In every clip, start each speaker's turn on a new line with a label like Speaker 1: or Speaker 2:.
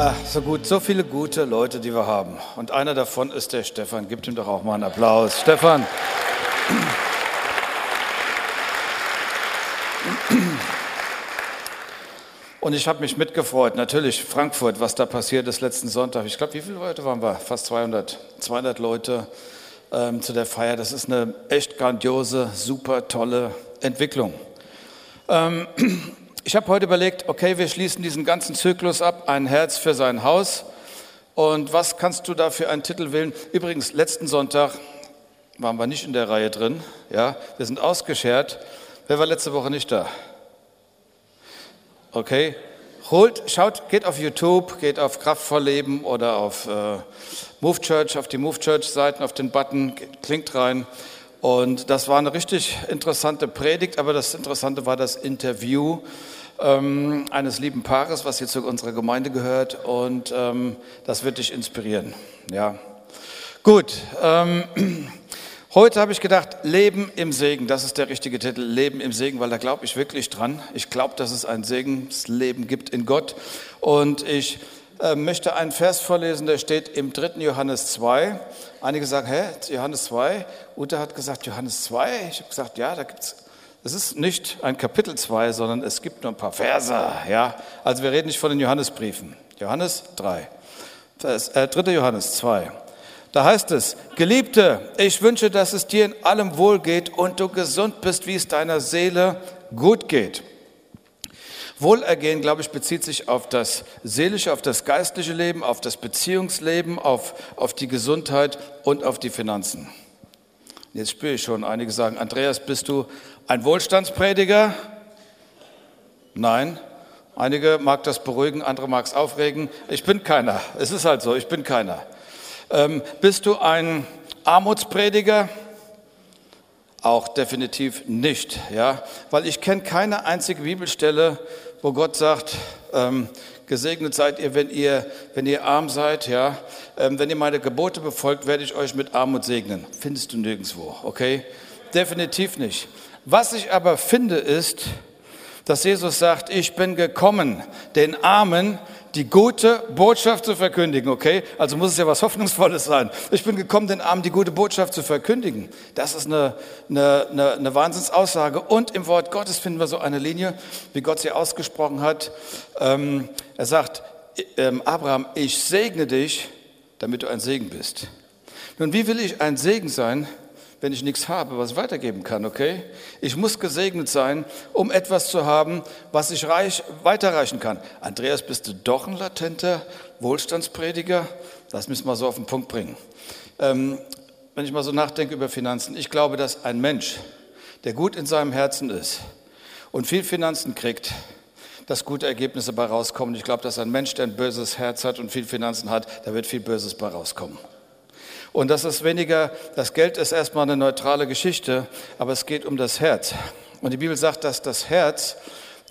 Speaker 1: Ach, so gut, so viele gute Leute, die wir haben. Und einer davon ist der Stefan. Gibt ihm doch auch mal einen Applaus. Stefan. Und ich habe mich mitgefreut, natürlich Frankfurt, was da passiert ist letzten Sonntag. Ich glaube, wie viele Leute waren wir? Fast 200, 200 Leute ähm, zu der Feier. Das ist eine echt grandiose, super tolle Entwicklung. Ähm, ich habe heute überlegt, okay, wir schließen diesen ganzen Zyklus ab, ein Herz für sein Haus. Und was kannst du da für einen Titel wählen? Übrigens, letzten Sonntag waren wir nicht in der Reihe drin. Ja, wir sind ausgeschert. Wer war letzte Woche nicht da? Okay, holt, schaut, geht auf YouTube, geht auf Kraftvoll Leben oder auf äh, Move Church, auf die Move Church Seiten, auf den Button, klingt rein. Und das war eine richtig interessante Predigt, aber das Interessante war das Interview ähm, eines lieben Paares, was hier zu unserer Gemeinde gehört. Und ähm, das wird dich inspirieren. Ja. Gut. Ähm, heute habe ich gedacht, Leben im Segen. Das ist der richtige Titel, Leben im Segen, weil da glaube ich wirklich dran. Ich glaube, dass es ein Segensleben gibt in Gott. Und ich äh, möchte einen Vers vorlesen, der steht im 3. Johannes 2. Einige sagen, hä, Johannes 2? Ute hat gesagt, Johannes 2? Ich habe gesagt, ja, da gibt es es ist nicht ein Kapitel 2, sondern es gibt nur ein paar Verse. Ja? Also wir reden nicht von den Johannesbriefen. Johannes 3, Vers, äh, 3. Johannes 2. Da heißt es, Geliebte, ich wünsche, dass es dir in allem wohl geht und du gesund bist, wie es deiner Seele gut geht. Wohlergehen, glaube ich, bezieht sich auf das seelische, auf das geistliche Leben, auf das Beziehungsleben, auf, auf die Gesundheit und auf die Finanzen. Jetzt spüre ich schon, einige sagen, Andreas, bist du ein Wohlstandsprediger? Nein. Einige mag das beruhigen, andere mag es aufregen. Ich bin keiner. Es ist halt so, ich bin keiner. Ähm, bist du ein Armutsprediger? Auch definitiv nicht, ja, weil ich kenne keine einzige Bibelstelle, wo Gott sagt, ähm, gesegnet seid ihr, wenn ihr, wenn ihr arm seid, ja, ähm, wenn ihr meine Gebote befolgt, werde ich euch mit Armut segnen. Findest du nirgendwo, okay? Definitiv nicht. Was ich aber finde ist, dass Jesus sagt, ich bin gekommen, den Armen die gute Botschaft zu verkündigen, okay? Also muss es ja was Hoffnungsvolles sein. Ich bin gekommen, den Armen die gute Botschaft zu verkündigen. Das ist eine, eine, eine, eine Wahnsinnsaussage. Und im Wort Gottes finden wir so eine Linie, wie Gott sie ausgesprochen hat. Ähm, er sagt, ähm, Abraham, ich segne dich, damit du ein Segen bist. Nun, wie will ich ein Segen sein, wenn ich nichts habe, was ich weitergeben kann, okay? Ich muss gesegnet sein, um etwas zu haben, was ich reich, weiterreichen kann. Andreas, bist du doch ein latenter Wohlstandsprediger? Das müssen wir so auf den Punkt bringen. Ähm, wenn ich mal so nachdenke über Finanzen, ich glaube, dass ein Mensch, der gut in seinem Herzen ist und viel Finanzen kriegt, dass gute Ergebnisse bei rauskommen. Ich glaube, dass ein Mensch, der ein böses Herz hat und viel Finanzen hat, da wird viel Böses bei rauskommen. Und das ist weniger, das Geld ist erstmal eine neutrale Geschichte, aber es geht um das Herz. Und die Bibel sagt, dass das Herz,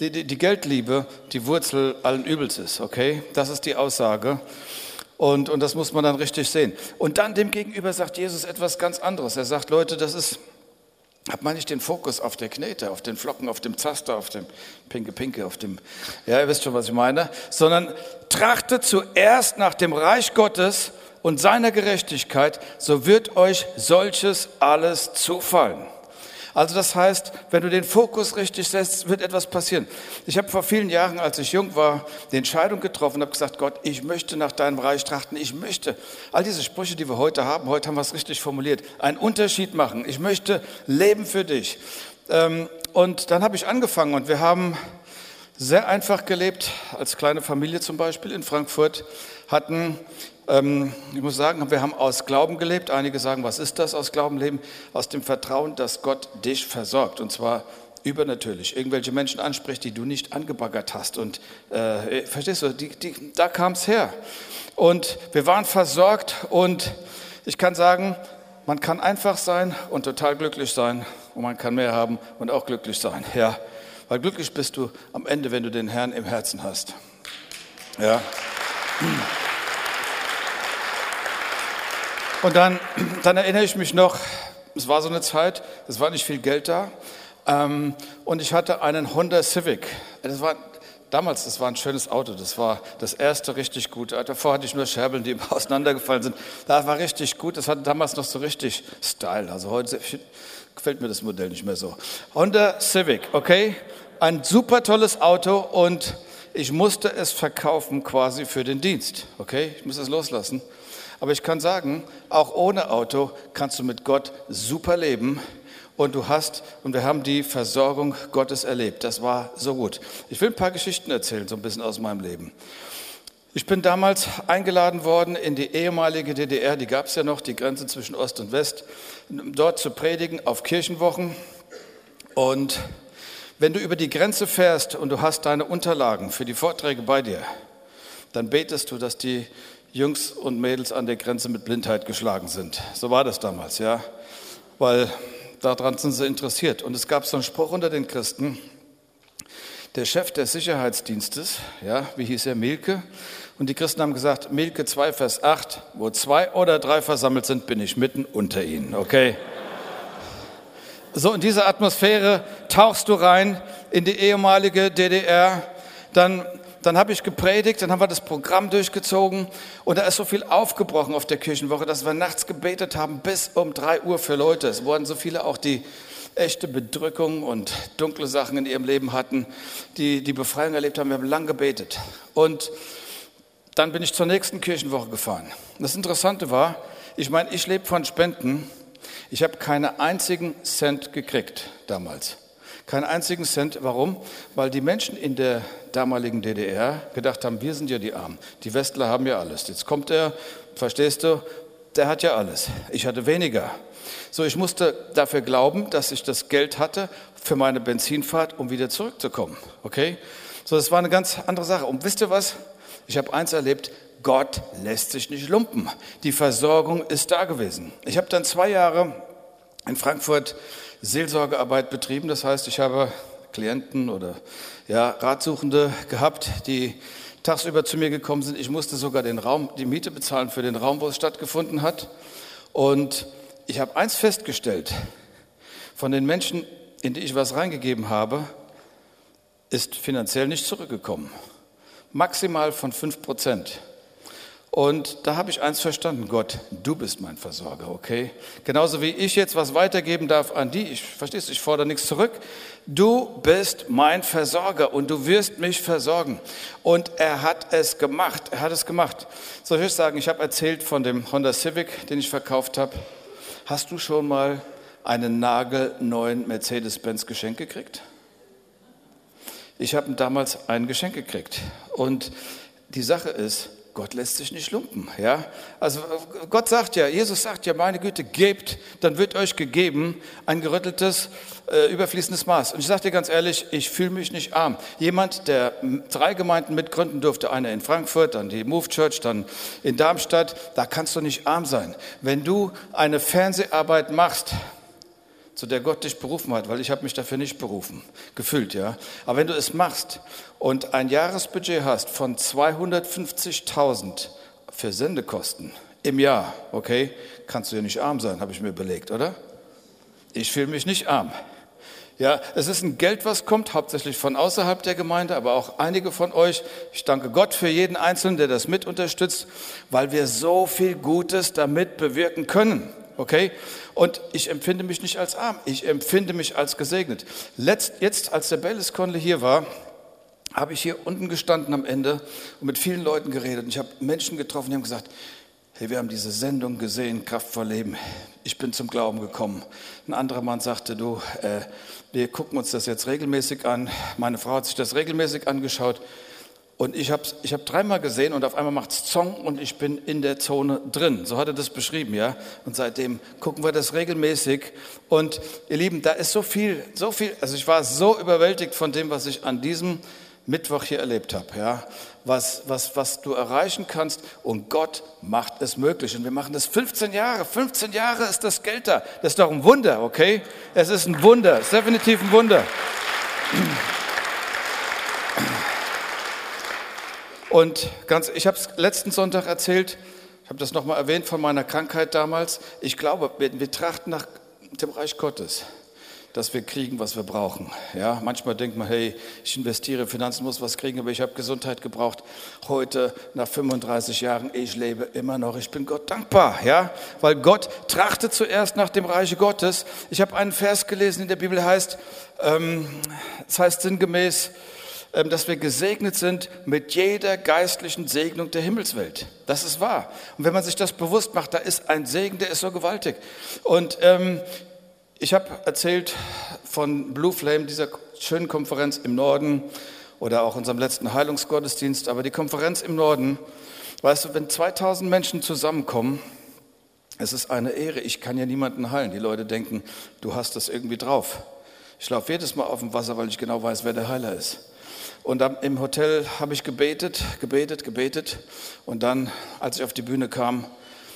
Speaker 1: die, die, die Geldliebe, die Wurzel allen Übels ist, okay? Das ist die Aussage. Und, und das muss man dann richtig sehen. Und dann demgegenüber sagt Jesus etwas ganz anderes. Er sagt, Leute, das ist, Habt man nicht den Fokus auf der Knete, auf den Flocken, auf dem Zaster, auf dem Pinke Pinke, auf dem, ja, ihr wisst schon, was ich meine, sondern trachtet zuerst nach dem Reich Gottes und seiner Gerechtigkeit, so wird euch solches alles zufallen. Also das heißt, wenn du den Fokus richtig setzt, wird etwas passieren. Ich habe vor vielen Jahren, als ich jung war, die Entscheidung getroffen und habe gesagt, Gott, ich möchte nach deinem Reich trachten. Ich möchte all diese Sprüche, die wir heute haben, heute haben wir es richtig formuliert, einen Unterschied machen. Ich möchte leben für dich. Ähm, und dann habe ich angefangen und wir haben sehr einfach gelebt, als kleine Familie zum Beispiel in Frankfurt, hatten ich muss sagen, wir haben aus Glauben gelebt. Einige sagen, was ist das aus Glauben leben? Aus dem Vertrauen, dass Gott dich versorgt. Und zwar übernatürlich. Irgendwelche Menschen anspricht, die du nicht angebaggert hast. Und äh, verstehst du, die, die, da kam es her. Und wir waren versorgt. Und ich kann sagen, man kann einfach sein und total glücklich sein. Und man kann mehr haben und auch glücklich sein. Ja, weil glücklich bist du am Ende, wenn du den Herrn im Herzen hast. Ja. Und dann, dann erinnere ich mich noch, es war so eine Zeit, es war nicht viel Geld da. Ähm, und ich hatte einen Honda Civic. Das war damals, das war ein schönes Auto, das war das erste richtig gute. Davor hatte ich nur Scherbeln, die immer auseinandergefallen sind. Das war richtig gut, das hatte damals noch so richtig Style. Also heute gefällt mir das Modell nicht mehr so. Honda Civic, okay? Ein super tolles Auto und ich musste es verkaufen quasi für den Dienst, okay? Ich muss es loslassen. Aber ich kann sagen, auch ohne Auto kannst du mit Gott super leben und du hast, und wir haben die Versorgung Gottes erlebt. Das war so gut. Ich will ein paar Geschichten erzählen, so ein bisschen aus meinem Leben. Ich bin damals eingeladen worden in die ehemalige DDR, die gab es ja noch, die Grenze zwischen Ost und West, dort zu predigen auf Kirchenwochen. Und wenn du über die Grenze fährst und du hast deine Unterlagen für die Vorträge bei dir, dann betest du, dass die Jungs und Mädels an der Grenze mit Blindheit geschlagen sind. So war das damals, ja. Weil daran sind sie interessiert. Und es gab so einen Spruch unter den Christen, der Chef des Sicherheitsdienstes, ja, wie hieß er, Milke, und die Christen haben gesagt, Milke 2, Vers 8, wo zwei oder drei versammelt sind, bin ich mitten unter ihnen, okay? So in diese Atmosphäre tauchst du rein in die ehemalige DDR, dann dann habe ich gepredigt, dann haben wir das Programm durchgezogen und da ist so viel aufgebrochen auf der Kirchenwoche, dass wir nachts gebetet haben bis um drei Uhr für Leute. Es wurden so viele auch, die echte Bedrückung und dunkle Sachen in ihrem Leben hatten, die die Befreiung erlebt haben. Wir haben lang gebetet. Und dann bin ich zur nächsten Kirchenwoche gefahren. Das Interessante war, ich meine, ich lebe von Spenden. Ich habe keinen einzigen Cent gekriegt damals. Keinen einzigen Cent. Warum? Weil die Menschen in der damaligen DDR gedacht haben, wir sind ja die Armen. Die Westler haben ja alles. Jetzt kommt er, verstehst du, der hat ja alles. Ich hatte weniger. So, ich musste dafür glauben, dass ich das Geld hatte für meine Benzinfahrt, um wieder zurückzukommen. Okay? So, das war eine ganz andere Sache. Und wisst ihr was? Ich habe eins erlebt, Gott lässt sich nicht lumpen. Die Versorgung ist da gewesen. Ich habe dann zwei Jahre in Frankfurt Seelsorgearbeit betrieben. Das heißt, ich habe Klienten oder ja, Ratsuchende gehabt, die tagsüber zu mir gekommen sind. Ich musste sogar den Raum, die Miete bezahlen für den Raum, wo es stattgefunden hat. Und ich habe eins festgestellt: Von den Menschen, in die ich was reingegeben habe, ist finanziell nicht zurückgekommen. Maximal von fünf Prozent. Und da habe ich eins verstanden, Gott, du bist mein Versorger, okay? Genauso wie ich jetzt was weitergeben darf an die, ich verstehst, ich fordere nichts zurück. Du bist mein Versorger und du wirst mich versorgen. Und er hat es gemacht, er hat es gemacht. Soll ich sagen, ich habe erzählt von dem Honda Civic, den ich verkauft habe. Hast du schon mal einen nagelneuen Mercedes-Benz Geschenk gekriegt? Ich habe damals ein Geschenk gekriegt. Und die Sache ist, Gott lässt sich nicht lumpen. Ja? Also Gott sagt ja, Jesus sagt ja, meine Güte, gebt, dann wird euch gegeben ein gerütteltes, äh, überfließendes Maß. Und ich sage dir ganz ehrlich, ich fühle mich nicht arm. Jemand, der drei Gemeinden mitgründen durfte, eine in Frankfurt, dann die Move Church, dann in Darmstadt, da kannst du nicht arm sein. Wenn du eine Fernseharbeit machst, zu der Gott dich berufen hat, weil ich habe mich dafür nicht berufen, gefühlt, ja. Aber wenn du es machst und ein Jahresbudget hast von 250.000 für Sendekosten im Jahr, okay, kannst du ja nicht arm sein, habe ich mir überlegt, oder? Ich fühle mich nicht arm. Ja, es ist ein Geld, was kommt, hauptsächlich von außerhalb der Gemeinde, aber auch einige von euch. Ich danke Gott für jeden Einzelnen, der das mit unterstützt, weil wir so viel Gutes damit bewirken können. Okay? Und ich empfinde mich nicht als arm, ich empfinde mich als gesegnet. Letzt, jetzt, als der Bellis Conley hier war, habe ich hier unten gestanden am Ende und mit vielen Leuten geredet. Und ich habe Menschen getroffen, die haben gesagt, hey, wir haben diese Sendung gesehen, Kraftvoll Leben. Ich bin zum Glauben gekommen. Ein anderer Mann sagte, du, äh, wir gucken uns das jetzt regelmäßig an. Meine Frau hat sich das regelmäßig angeschaut. Und ich habe ich hab dreimal gesehen und auf einmal macht es Zong und ich bin in der Zone drin. So hat er das beschrieben, ja. Und seitdem gucken wir das regelmäßig. Und ihr Lieben, da ist so viel, so viel, also ich war so überwältigt von dem, was ich an diesem Mittwoch hier erlebt habe, ja. Was, was, was du erreichen kannst und Gott macht es möglich. Und wir machen das 15 Jahre. 15 Jahre ist das Geld da. Das ist doch ein Wunder, okay? Es ist ein Wunder, es ist definitiv ein Wunder. Und ganz, ich habe es letzten Sonntag erzählt, ich habe das nochmal erwähnt von meiner Krankheit damals. Ich glaube, wir, wir trachten nach dem Reich Gottes. dass wir kriegen, was wir brauchen. Ja, manchmal denkt man, hey, ich investiere Finanzen, muss was kriegen, aber ich habe Gesundheit gebraucht. Heute, nach 35 Jahren, ich lebe immer noch. Ich bin Gott dankbar, ja, weil Gott trachtet zuerst nach dem Reiche Gottes. Ich habe einen Vers gelesen in der Bibel, heißt, ähm, das heißt sinngemäß, dass wir gesegnet sind mit jeder geistlichen Segnung der Himmelswelt. Das ist wahr. Und wenn man sich das bewusst macht, da ist ein Segen, der ist so gewaltig. Und ähm, ich habe erzählt von Blue Flame, dieser schönen Konferenz im Norden oder auch unserem letzten Heilungsgottesdienst. Aber die Konferenz im Norden, weißt du, wenn 2000 Menschen zusammenkommen, es ist eine Ehre. Ich kann ja niemanden heilen. Die Leute denken, du hast das irgendwie drauf. Ich laufe jedes Mal auf dem Wasser, weil ich genau weiß, wer der Heiler ist. Und im Hotel habe ich gebetet, gebetet, gebetet. Und dann, als ich auf die Bühne kam,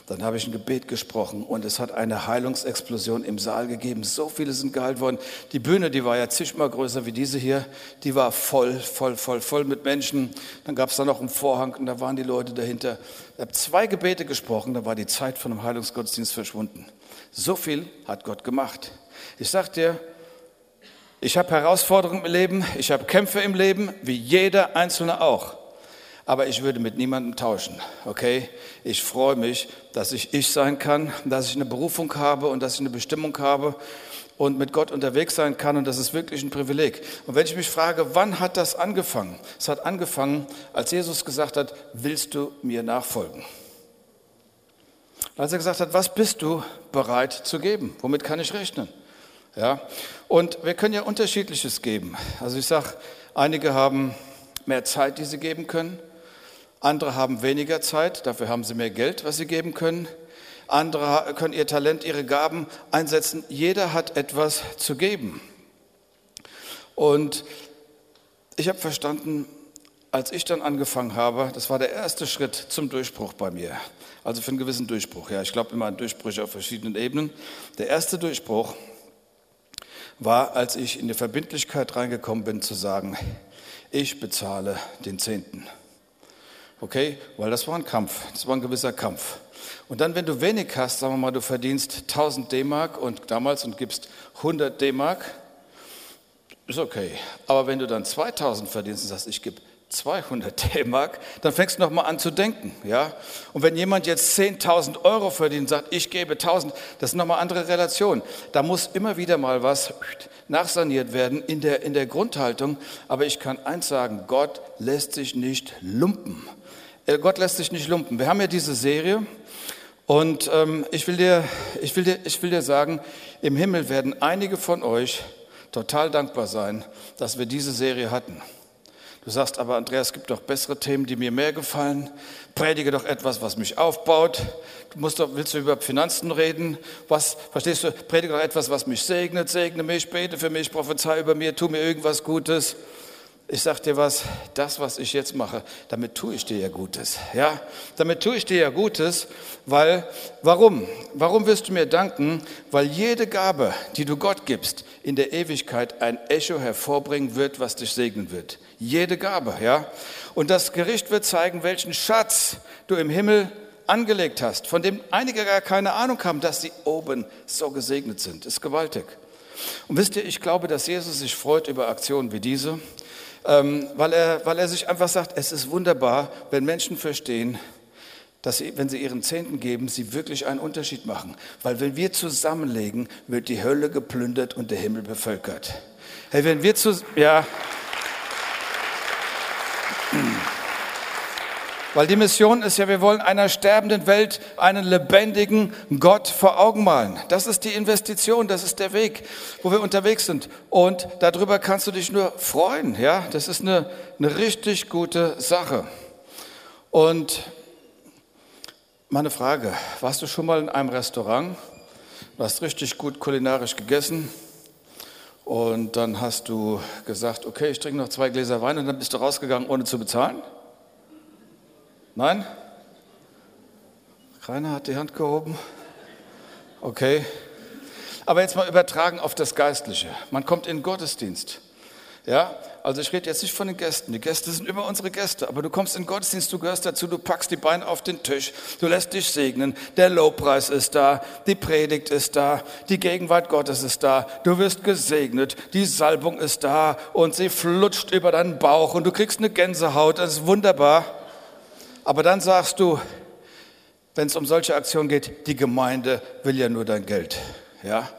Speaker 1: dann habe ich ein Gebet gesprochen und es hat eine Heilungsexplosion im Saal gegeben. So viele sind geheilt worden. Die Bühne, die war ja zigmal größer wie diese hier, die war voll, voll, voll, voll mit Menschen. Dann gab es da noch einen Vorhang und da waren die Leute dahinter. Ich habe zwei Gebete gesprochen, da war die Zeit von einem Heilungsgottesdienst verschwunden. So viel hat Gott gemacht. Ich sage dir, ich habe Herausforderungen im Leben, ich habe Kämpfe im Leben, wie jeder Einzelne auch. Aber ich würde mit niemandem tauschen, okay? Ich freue mich, dass ich ich sein kann, dass ich eine Berufung habe und dass ich eine Bestimmung habe und mit Gott unterwegs sein kann und das ist wirklich ein Privileg. Und wenn ich mich frage, wann hat das angefangen? Es hat angefangen, als Jesus gesagt hat, willst du mir nachfolgen? Als er gesagt hat, was bist du bereit zu geben? Womit kann ich rechnen? Ja? Und wir können ja unterschiedliches geben. Also ich sage, einige haben mehr Zeit, die sie geben können. Andere haben weniger Zeit, dafür haben sie mehr Geld, was sie geben können. Andere können ihr Talent, ihre Gaben einsetzen. Jeder hat etwas zu geben. Und ich habe verstanden, als ich dann angefangen habe, das war der erste Schritt zum Durchbruch bei mir. Also für einen gewissen Durchbruch. Ja, ich glaube immer an Durchbrüche auf verschiedenen Ebenen. Der erste Durchbruch war, als ich in die Verbindlichkeit reingekommen bin, zu sagen, ich bezahle den Zehnten. Okay, weil das war ein Kampf, das war ein gewisser Kampf. Und dann, wenn du wenig hast, sagen wir mal, du verdienst 1000 D-Mark und damals und gibst 100 D-Mark, ist okay. Aber wenn du dann 2000 verdienst und sagst, ich gebe 200 D-Mark, dann fängst du nochmal an zu denken. Ja? Und wenn jemand jetzt 10.000 Euro verdient und sagt, ich gebe 1.000, das sind nochmal andere Relationen. Da muss immer wieder mal was nachsaniert werden in der, in der Grundhaltung. Aber ich kann eins sagen, Gott lässt sich nicht lumpen. Äh, Gott lässt sich nicht lumpen. Wir haben ja diese Serie und ähm, ich, will dir, ich, will dir, ich will dir sagen, im Himmel werden einige von euch total dankbar sein, dass wir diese Serie hatten. Du sagst aber, Andreas, es gibt doch bessere Themen, die mir mehr gefallen. Predige doch etwas, was mich aufbaut. Du musst doch, willst du über Finanzen reden? Was, verstehst du? Predige doch etwas, was mich segnet. Segne mich, bete für mich, prophezei über mir, tu mir irgendwas Gutes. Ich sag dir was, das, was ich jetzt mache, damit tue ich dir ja Gutes. Ja, damit tue ich dir ja Gutes, weil, warum? Warum wirst du mir danken? Weil jede Gabe, die du Gott gibst, in der Ewigkeit ein Echo hervorbringen wird, was dich segnen wird. Jede Gabe, ja. Und das Gericht wird zeigen, welchen Schatz du im Himmel angelegt hast, von dem einige gar keine Ahnung haben, dass sie oben so gesegnet sind. Ist gewaltig. Und wisst ihr, ich glaube, dass Jesus sich freut über Aktionen wie diese ähm, weil, er, weil er sich einfach sagt, es ist wunderbar, wenn Menschen verstehen, dass sie, wenn sie ihren Zehnten geben, sie wirklich einen Unterschied machen. Weil wenn wir zusammenlegen, wird die Hölle geplündert und der Himmel bevölkert. Hey, wenn wir zu, ja. Weil die Mission ist ja, wir wollen einer sterbenden Welt einen lebendigen Gott vor Augen malen. Das ist die Investition, das ist der Weg, wo wir unterwegs sind. Und darüber kannst du dich nur freuen. Ja, das ist eine, eine richtig gute Sache. Und meine Frage, warst du schon mal in einem Restaurant? Du hast richtig gut kulinarisch gegessen und dann hast du gesagt, okay, ich trinke noch zwei Gläser Wein und dann bist du rausgegangen, ohne zu bezahlen? Nein? Keiner hat die Hand gehoben? Okay. Aber jetzt mal übertragen auf das Geistliche. Man kommt in den Gottesdienst. Ja, also ich rede jetzt nicht von den Gästen. Die Gäste sind immer unsere Gäste. Aber du kommst in den Gottesdienst, du gehörst dazu, du packst die Beine auf den Tisch, du lässt dich segnen. Der Lobpreis ist da, die Predigt ist da, die Gegenwart Gottes ist da. Du wirst gesegnet, die Salbung ist da und sie flutscht über deinen Bauch und du kriegst eine Gänsehaut. Das ist wunderbar. Aber dann sagst du, wenn es um solche Aktionen geht, die Gemeinde will ja nur dein Geld. Ja?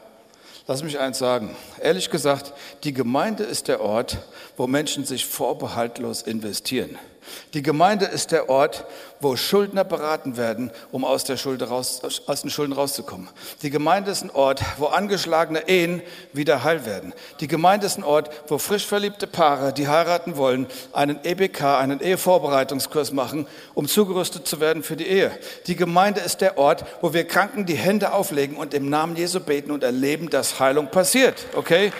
Speaker 1: Lass mich eins sagen. Ehrlich gesagt, die Gemeinde ist der Ort, wo Menschen sich vorbehaltlos investieren. Die Gemeinde ist der Ort, wo Schuldner beraten werden, um aus, der Schuld raus, aus den Schulden rauszukommen. Die Gemeinde ist ein Ort, wo angeschlagene Ehen wieder heil werden. Die Gemeinde ist ein Ort, wo frisch verliebte Paare, die heiraten wollen, einen EBK, einen Ehevorbereitungskurs machen, um zugerüstet zu werden für die Ehe. Die Gemeinde ist der Ort, wo wir Kranken die Hände auflegen und im Namen Jesu beten und erleben, dass Heilung passiert. Okay?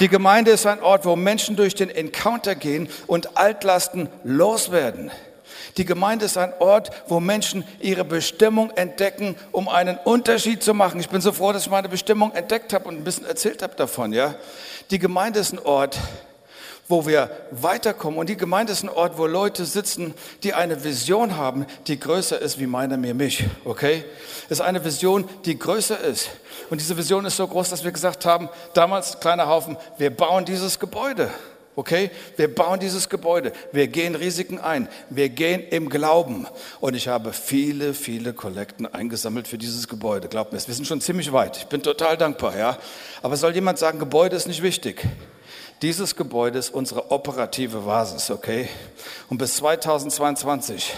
Speaker 1: Die Gemeinde ist ein Ort, wo Menschen durch den Encounter gehen und Altlasten loswerden. Die Gemeinde ist ein Ort, wo Menschen ihre Bestimmung entdecken, um einen Unterschied zu machen. Ich bin so froh, dass ich meine Bestimmung entdeckt habe und ein bisschen erzählt habe davon. Ja, die Gemeinde ist ein Ort, wo wir weiterkommen. Und die Gemeinde ist ein Ort, wo Leute sitzen, die eine Vision haben, die größer ist wie meiner mir mich. Okay? Ist eine Vision, die größer ist. Und diese Vision ist so groß, dass wir gesagt haben, damals kleiner Haufen, wir bauen dieses Gebäude. Okay? Wir bauen dieses Gebäude. Wir gehen Risiken ein. Wir gehen im Glauben. Und ich habe viele, viele Kollekten eingesammelt für dieses Gebäude. Glaubt mir, wir sind schon ziemlich weit. Ich bin total dankbar, ja. Aber soll jemand sagen, Gebäude ist nicht wichtig? Dieses Gebäude ist unsere operative Basis, okay? Und bis 2022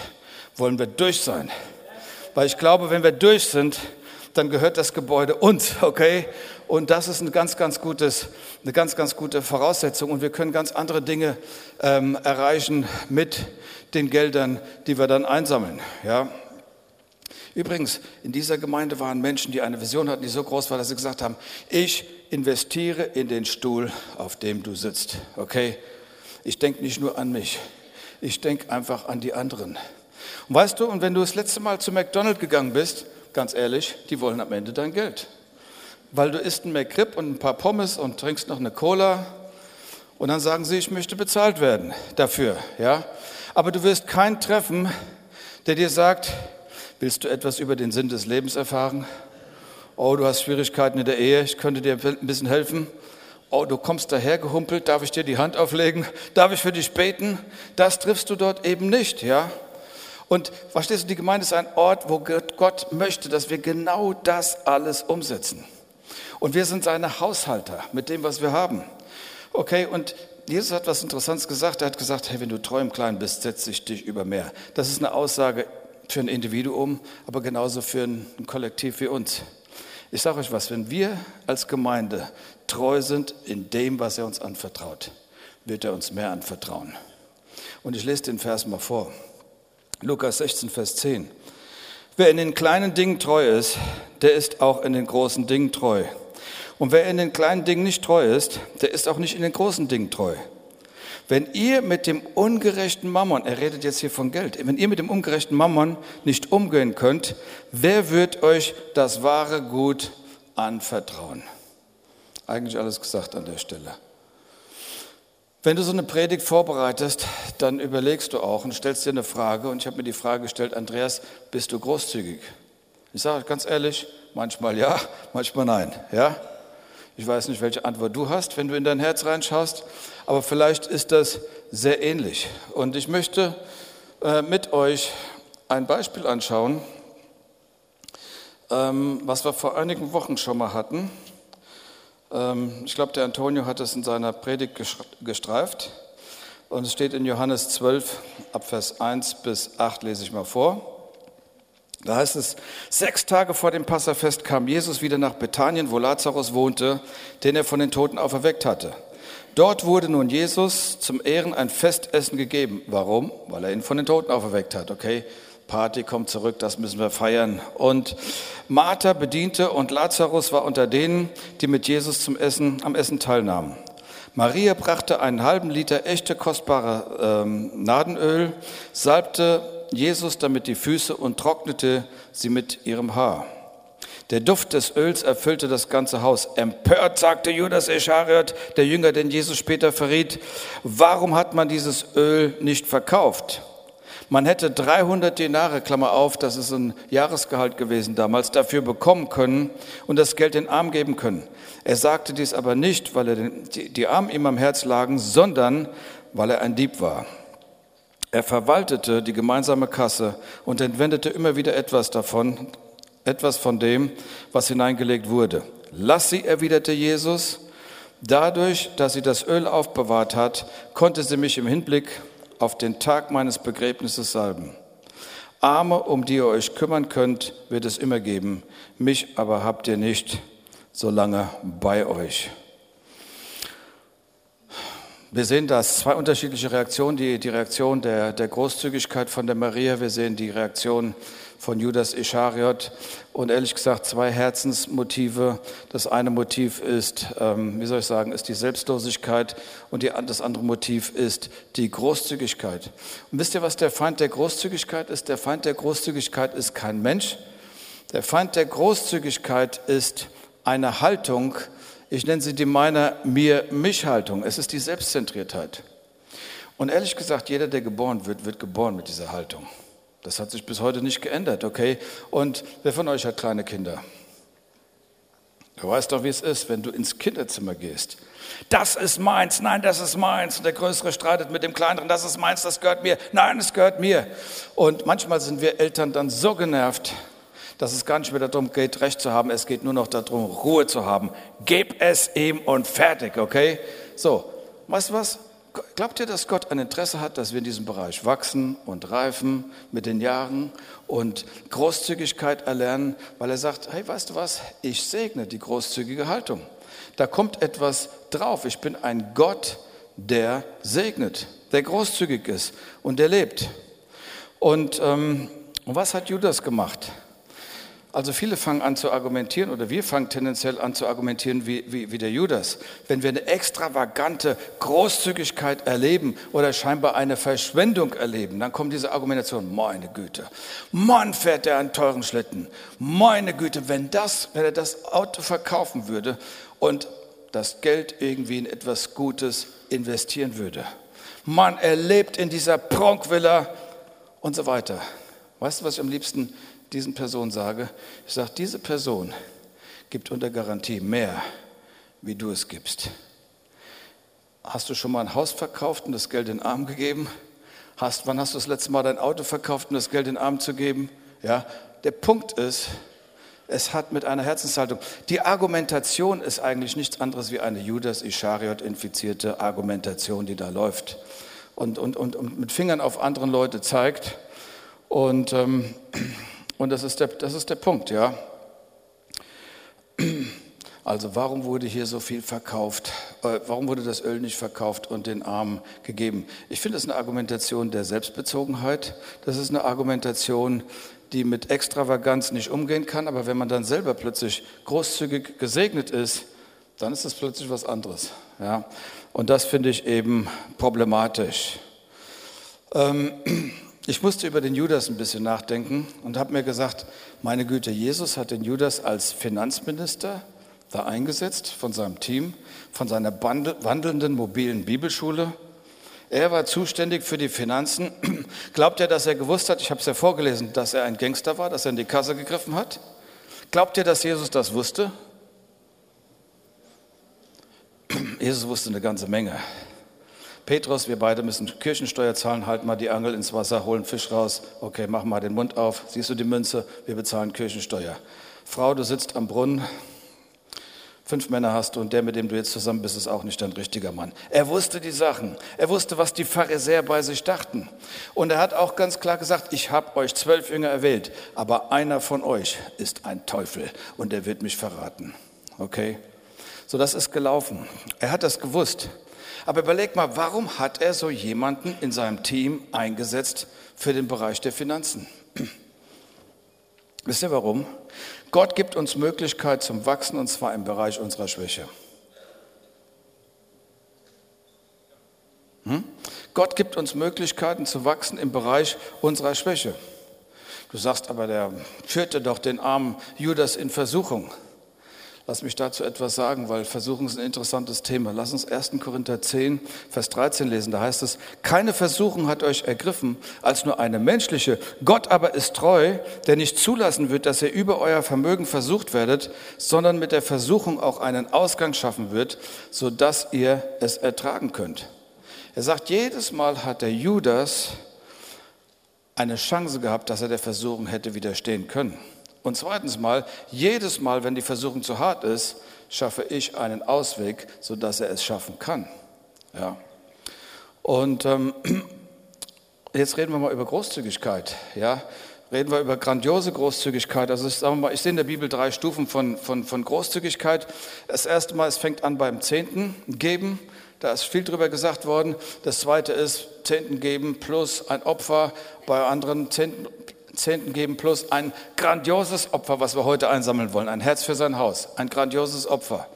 Speaker 1: wollen wir durch sein. Weil ich glaube, wenn wir durch sind, dann gehört das Gebäude uns, okay? Und das ist ein ganz, ganz gutes, eine ganz, ganz gute Voraussetzung. Und wir können ganz andere Dinge ähm, erreichen mit den Geldern, die wir dann einsammeln, ja? Übrigens, in dieser Gemeinde waren Menschen, die eine Vision hatten, die so groß war, dass sie gesagt haben, ich investiere in den Stuhl, auf dem du sitzt. Okay? Ich denke nicht nur an mich, ich denke einfach an die anderen. Und weißt du, und wenn du das letzte Mal zu McDonald's gegangen bist, ganz ehrlich, die wollen am Ende dein Geld. Weil du isst ein McRib und ein paar Pommes und trinkst noch eine Cola und dann sagen sie, ich möchte bezahlt werden dafür, ja? Aber du wirst keinen treffen, der dir sagt, Willst du etwas über den Sinn des Lebens erfahren? Oh, du hast Schwierigkeiten in der Ehe, ich könnte dir ein bisschen helfen. Oh, du kommst dahergehumpelt, darf ich dir die Hand auflegen? Darf ich für dich beten? Das triffst du dort eben nicht, ja? Und verstehst du, die Gemeinde ist ein Ort, wo Gott möchte, dass wir genau das alles umsetzen. Und wir sind seine Haushalter mit dem, was wir haben. Okay, und Jesus hat was Interessantes gesagt. Er hat gesagt, hey, wenn du Kleinen bist, setze ich dich über mehr. Das ist eine Aussage, für ein Individuum, aber genauso für ein, Kollektiv wie uns. Ich sage euch was, wenn wir als Gemeinde treu sind in dem, was er uns anvertraut, wird er uns mehr anvertrauen. Und ich lese den Vers mal vor. Lukas 16, Vers 10. Wer in den kleinen Dingen treu ist, der ist auch in den großen Dingen treu. Und wer in den kleinen Dingen nicht treu ist, der ist auch nicht in den großen Dingen treu. Wenn ihr mit dem ungerechten Mammon, er redet jetzt hier von Geld, wenn ihr mit dem ungerechten Mammon nicht umgehen könnt, wer wird euch das wahre Gut anvertrauen? Eigentlich alles gesagt an der Stelle. Wenn du so eine Predigt vorbereitest, dann überlegst du auch und stellst dir eine Frage. Und ich habe mir die Frage gestellt, Andreas, bist du großzügig? Ich sage ganz ehrlich, manchmal ja, manchmal nein. Ja? Ich weiß nicht, welche Antwort du hast, wenn du in dein Herz reinschaust, aber vielleicht ist das sehr ähnlich. Und ich möchte äh, mit euch ein Beispiel anschauen, ähm, was wir vor einigen Wochen schon mal hatten. Ähm, ich glaube, der Antonio hat es in seiner Predigt gestreift. Und es steht in Johannes 12, ab Vers 1 bis 8, lese ich mal vor. Da heißt es, sechs Tage vor dem Passafest kam Jesus wieder nach Bethanien, wo Lazarus wohnte, den er von den Toten auferweckt hatte. Dort wurde nun Jesus zum Ehren ein Festessen gegeben. Warum? Weil er ihn von den Toten auferweckt hat. Okay, Party kommt zurück, das müssen wir feiern. Und Martha bediente und Lazarus war unter denen, die mit Jesus zum Essen, am Essen teilnahmen. Maria brachte einen halben Liter echte kostbare ähm, Nadenöl, salbte Jesus damit die Füße und trocknete sie mit ihrem Haar. Der Duft des Öls erfüllte das ganze Haus. Empört sagte Judas Ischariot, der Jünger, den Jesus später verriet, warum hat man dieses Öl nicht verkauft? Man hätte 300 Denare, Klammer auf, das ist ein Jahresgehalt gewesen damals, dafür bekommen können und das Geld den Arm geben können. Er sagte dies aber nicht, weil er den, die, die Arme ihm am Herz lagen, sondern weil er ein Dieb war. Er verwaltete die gemeinsame Kasse und entwendete immer wieder etwas davon, etwas von dem, was hineingelegt wurde. Lass sie, erwiderte Jesus. Dadurch, dass sie das Öl aufbewahrt hat, konnte sie mich im Hinblick auf den Tag meines Begräbnisses salben. Arme, um die ihr euch kümmern könnt, wird es immer geben. Mich aber habt ihr nicht so lange bei euch. Wir sehen das zwei unterschiedliche Reaktionen. Die, die Reaktion der, der Großzügigkeit von der Maria. Wir sehen die Reaktion von Judas Ischariot und ehrlich gesagt zwei Herzensmotive. Das eine Motiv ist, ähm, wie soll ich sagen, ist die Selbstlosigkeit und die, das andere Motiv ist die Großzügigkeit. Und wisst ihr, was der Feind der Großzügigkeit ist? Der Feind der Großzügigkeit ist kein Mensch. Der Feind der Großzügigkeit ist eine Haltung, ich nenne sie die meiner Mir-Mich-Haltung. Es ist die Selbstzentriertheit. Und ehrlich gesagt, jeder, der geboren wird, wird geboren mit dieser Haltung. Das hat sich bis heute nicht geändert, okay? Und wer von euch hat kleine Kinder? Du weißt doch, wie es ist, wenn du ins Kinderzimmer gehst. Das ist meins, nein, das ist meins. Und der Größere streitet mit dem Kleineren, das ist meins, das gehört mir, nein, es gehört mir. Und manchmal sind wir Eltern dann so genervt, dass es gar nicht mehr darum geht, Recht zu haben, es geht nur noch darum, Ruhe zu haben. Gib es ihm und fertig, okay? So, weißt du was? Glaubt ihr, dass Gott ein Interesse hat, dass wir in diesem Bereich wachsen und reifen mit den Jahren und Großzügigkeit erlernen, weil er sagt, hey, weißt du was, ich segne die großzügige Haltung. Da kommt etwas drauf. Ich bin ein Gott, der segnet, der großzügig ist und der lebt. Und, ähm, was hat Judas gemacht? Also viele fangen an zu argumentieren oder wir fangen tendenziell an zu argumentieren wie, wie, wie der Judas. Wenn wir eine extravagante Großzügigkeit erleben oder scheinbar eine Verschwendung erleben, dann kommt diese Argumentation, meine Güte, Mann fährt er einen teuren Schlitten, meine Güte, wenn, das, wenn er das Auto verkaufen würde und das Geld irgendwie in etwas Gutes investieren würde. Mann, er lebt in dieser Prunkvilla und so weiter. Weißt du, was ich am liebsten diesen Personen sage, ich sage, diese Person gibt unter Garantie mehr, wie du es gibst. Hast du schon mal ein Haus verkauft und das Geld in den Arm gegeben? Hast, wann hast du das letzte Mal dein Auto verkauft, um das Geld in den Arm zu geben? Ja, der Punkt ist, es hat mit einer Herzenshaltung. Die Argumentation ist eigentlich nichts anderes wie eine Judas Ischariot infizierte Argumentation, die da läuft und, und, und, und mit Fingern auf andere Leute zeigt. Und ähm, und das ist der, das ist der Punkt, ja. Also warum wurde hier so viel verkauft? Äh, warum wurde das Öl nicht verkauft und den Armen gegeben? Ich finde das eine Argumentation der Selbstbezogenheit. Das ist eine Argumentation, die mit Extravaganz nicht umgehen kann. Aber wenn man dann selber plötzlich großzügig gesegnet ist, dann ist das plötzlich was anderes. Ja? Und das finde ich eben problematisch. Ähm, ich musste über den Judas ein bisschen nachdenken und habe mir gesagt, meine Güte, Jesus hat den Judas als Finanzminister da eingesetzt von seinem Team, von seiner wandelnden mobilen Bibelschule. Er war zuständig für die Finanzen. Glaubt er, dass er gewusst hat, ich habe es ja vorgelesen, dass er ein Gangster war, dass er in die Kasse gegriffen hat? Glaubt ihr, dass Jesus das wusste? Jesus wusste eine ganze Menge. Petrus, wir beide müssen Kirchensteuer zahlen, halt mal die Angel ins Wasser, holen Fisch raus. Okay, mach mal den Mund auf. Siehst du die Münze? Wir bezahlen Kirchensteuer. Frau, du sitzt am Brunnen. Fünf Männer hast du und der, mit dem du jetzt zusammen bist, ist auch nicht dein richtiger Mann. Er wusste die Sachen. Er wusste, was die Pharisäer bei sich dachten. Und er hat auch ganz klar gesagt, ich habe euch zwölf Jünger erwählt, aber einer von euch ist ein Teufel und er wird mich verraten. Okay? So, das ist gelaufen. Er hat das gewusst. Aber überleg mal, warum hat er so jemanden in seinem Team eingesetzt für den Bereich der Finanzen? Wisst ihr warum? Gott gibt uns Möglichkeit zum Wachsen und zwar im Bereich unserer Schwäche. Hm? Gott gibt uns Möglichkeiten zu wachsen im Bereich unserer Schwäche. Du sagst aber, der führte doch den armen Judas in Versuchung. Lass mich dazu etwas sagen, weil Versuchung ist ein interessantes Thema. Lass uns 1. Korinther 10, Vers 13 lesen. Da heißt es, keine Versuchung hat euch ergriffen als nur eine menschliche. Gott aber ist treu, der nicht zulassen wird, dass ihr über euer Vermögen versucht werdet, sondern mit der Versuchung auch einen Ausgang schaffen wird, sodass ihr es ertragen könnt. Er sagt, jedes Mal hat der Judas eine Chance gehabt, dass er der Versuchung hätte widerstehen können. Und zweitens mal, jedes Mal, wenn die Versuchung zu hart ist, schaffe ich einen Ausweg, sodass er es schaffen kann. Ja. Und ähm, jetzt reden wir mal über Großzügigkeit. Ja. Reden wir über grandiose Großzügigkeit. Also ich, sage mal, ich sehe in der Bibel drei Stufen von, von, von Großzügigkeit. Das erste Mal, es fängt an beim Zehnten geben. Da ist viel drüber gesagt worden. Das zweite ist Zehnten geben plus ein Opfer. Bei anderen Zehnten Zehnten geben plus ein grandioses Opfer, was wir heute einsammeln wollen. Ein Herz für sein Haus, ein grandioses Opfer.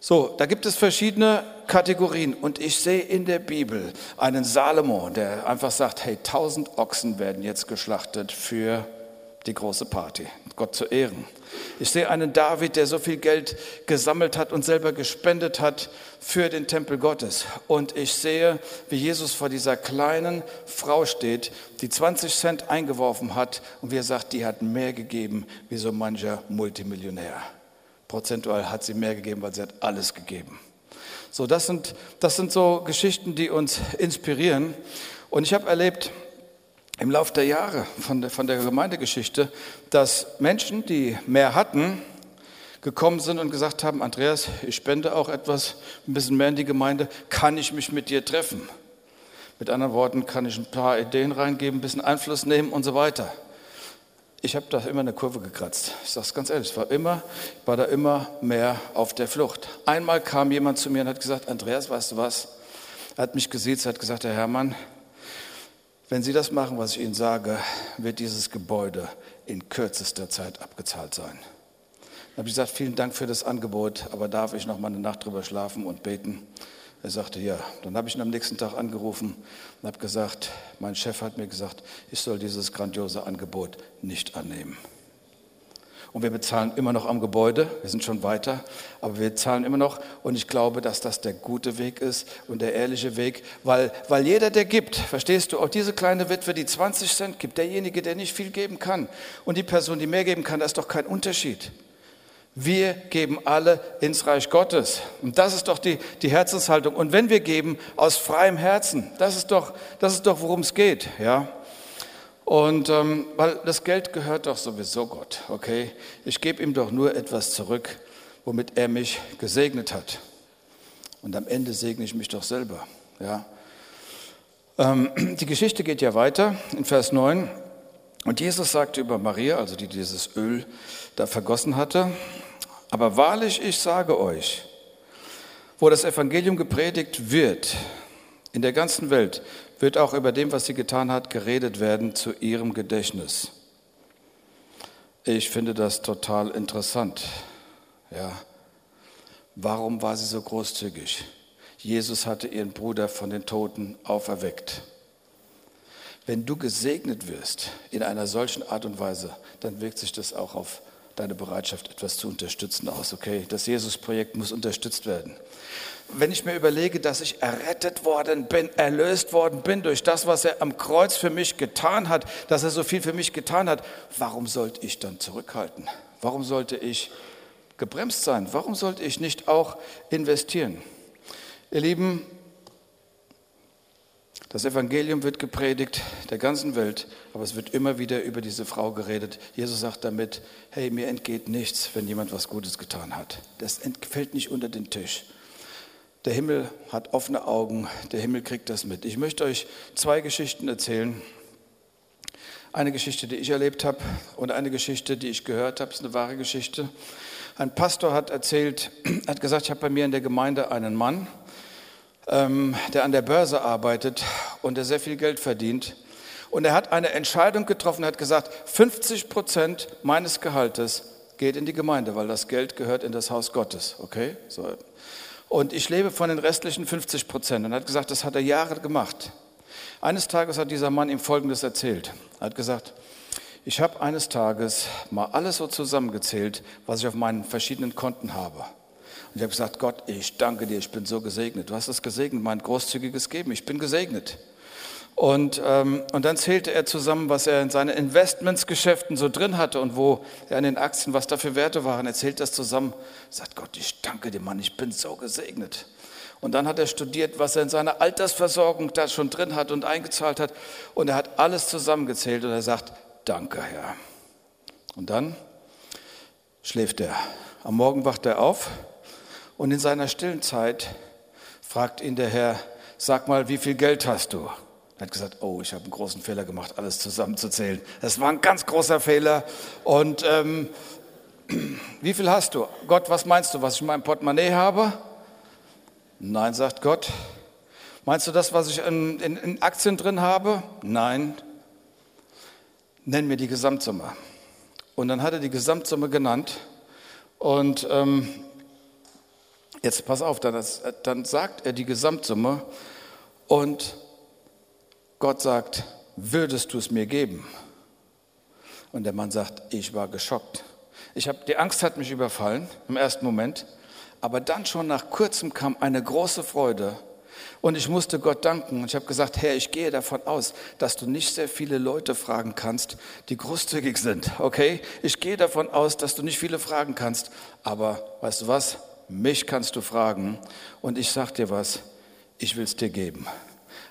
Speaker 1: So, da gibt es verschiedene Kategorien und ich sehe in der Bibel einen Salomo, der einfach sagt, hey, tausend Ochsen werden jetzt geschlachtet für die große Party, Gott zu ehren. Ich sehe einen David, der so viel Geld gesammelt hat und selber gespendet hat für den Tempel Gottes. Und ich sehe, wie Jesus vor dieser kleinen Frau steht, die 20 Cent eingeworfen hat und wie er sagt, die hat mehr gegeben wie so mancher Multimillionär. Prozentual hat sie mehr gegeben, weil sie hat alles gegeben. So, das sind, das sind so Geschichten, die uns inspirieren. Und ich habe erlebt, im Laufe der Jahre von der, von der Gemeindegeschichte, dass Menschen, die mehr hatten, gekommen sind und gesagt haben, Andreas, ich spende auch etwas, ein bisschen mehr in die Gemeinde, kann ich mich mit dir treffen? Mit anderen Worten, kann ich ein paar Ideen reingeben, ein bisschen Einfluss nehmen und so weiter. Ich habe da immer eine Kurve gekratzt. Ich sage es ganz ehrlich, ich war, immer, war da immer mehr auf der Flucht. Einmal kam jemand zu mir und hat gesagt, Andreas, weißt du was? Er hat mich gesiezt, hat gesagt, Herr Hermann, wenn Sie das machen, was ich Ihnen sage, wird dieses Gebäude in kürzester Zeit abgezahlt sein. Dann habe ich gesagt, vielen Dank für das Angebot, aber darf ich noch mal eine Nacht drüber schlafen und beten? Er sagte, ja. Dann habe ich ihn am nächsten Tag angerufen und habe gesagt, mein Chef hat mir gesagt, ich soll dieses grandiose Angebot nicht annehmen. Und wir bezahlen immer noch am Gebäude, wir sind schon weiter, aber wir zahlen immer noch. Und ich glaube, dass das der gute Weg ist und der ehrliche Weg, weil, weil jeder, der gibt, verstehst du, auch diese kleine Witwe, die 20 Cent gibt, derjenige, der nicht viel geben kann und die Person, die mehr geben kann, da ist doch kein Unterschied. Wir geben alle ins Reich Gottes. Und das ist doch die, die Herzenshaltung. Und wenn wir geben aus freiem Herzen, das ist doch, das ist doch worum es geht, ja. Und ähm, weil das Geld gehört doch sowieso Gott, okay? Ich gebe ihm doch nur etwas zurück, womit er mich gesegnet hat. Und am Ende segne ich mich doch selber, ja? Ähm, die Geschichte geht ja weiter in Vers 9. Und Jesus sagte über Maria, also die dieses Öl da vergossen hatte, aber wahrlich, ich sage euch, wo das Evangelium gepredigt wird, in der ganzen Welt, wird auch über dem, was sie getan hat, geredet werden zu ihrem Gedächtnis. Ich finde das total interessant. Ja. Warum war sie so großzügig? Jesus hatte ihren Bruder von den Toten auferweckt. Wenn du gesegnet wirst in einer solchen Art und Weise, dann wirkt sich das auch auf deine Bereitschaft, etwas zu unterstützen aus. Okay, das Jesus-Projekt muss unterstützt werden wenn ich mir überlege, dass ich errettet worden bin, erlöst worden bin durch das, was er am Kreuz für mich getan hat, dass er so viel für mich getan hat, warum sollte ich dann zurückhalten? Warum sollte ich gebremst sein? Warum sollte ich nicht auch investieren? Ihr Lieben, das Evangelium wird gepredigt der ganzen Welt, aber es wird immer wieder über diese Frau geredet. Jesus sagt damit, hey, mir entgeht nichts, wenn jemand was Gutes getan hat. Das fällt nicht unter den Tisch. Der Himmel hat offene Augen, der Himmel kriegt das mit. Ich möchte euch zwei Geschichten erzählen. Eine Geschichte, die ich erlebt habe und eine Geschichte, die ich gehört habe, ist eine wahre Geschichte. Ein Pastor hat erzählt, hat gesagt, ich habe bei mir in der Gemeinde einen Mann, ähm, der an der Börse arbeitet und der sehr viel Geld verdient. Und er hat eine Entscheidung getroffen, hat gesagt, 50 Prozent meines Gehaltes geht in die Gemeinde, weil das Geld gehört in das Haus Gottes. Okay? So, und ich lebe von den restlichen 50 Prozent. Und er hat gesagt, das hat er Jahre gemacht. Eines Tages hat dieser Mann ihm Folgendes erzählt. Er hat gesagt, ich habe eines Tages mal alles so zusammengezählt, was ich auf meinen verschiedenen Konten habe. Und ich habe gesagt, Gott, ich danke dir, ich bin so gesegnet. Du hast es gesegnet, mein großzügiges Geben, ich bin gesegnet. Und, ähm, und dann zählte er zusammen, was er in seinen Investmentsgeschäften so drin hatte und wo er an den Aktien, was da für Werte waren. Er zählt das zusammen. Sagt Gott, ich danke dir, Mann, ich bin so gesegnet. Und dann hat er studiert, was er in seiner Altersversorgung da schon drin hat und eingezahlt hat. Und er hat alles zusammengezählt und er sagt, danke Herr. Und dann schläft er. Am Morgen wacht er auf und in seiner stillen Zeit fragt ihn der Herr, sag mal, wie viel Geld hast du? Er hat gesagt, oh, ich habe einen großen Fehler gemacht, alles zusammenzuzählen. Das war ein ganz großer Fehler. Und ähm, wie viel hast du? Gott, was meinst du, was ich in meinem Portemonnaie habe? Nein, sagt Gott. Meinst du das, was ich in, in, in Aktien drin habe? Nein. Nenn mir die Gesamtsumme. Und dann hat er die Gesamtsumme genannt. Und ähm, jetzt pass auf, dann, dann sagt er die Gesamtsumme. Und Gott sagt, würdest du es mir geben? Und der Mann sagt, ich war geschockt. Ich hab, die Angst hat mich überfallen im ersten Moment, aber dann schon nach kurzem kam eine große Freude und ich musste Gott danken und ich habe gesagt, Herr, ich gehe davon aus, dass du nicht sehr viele Leute fragen kannst, die großzügig sind, okay? Ich gehe davon aus, dass du nicht viele fragen kannst, aber weißt du was? Mich kannst du fragen und ich sag dir was, ich will es dir geben.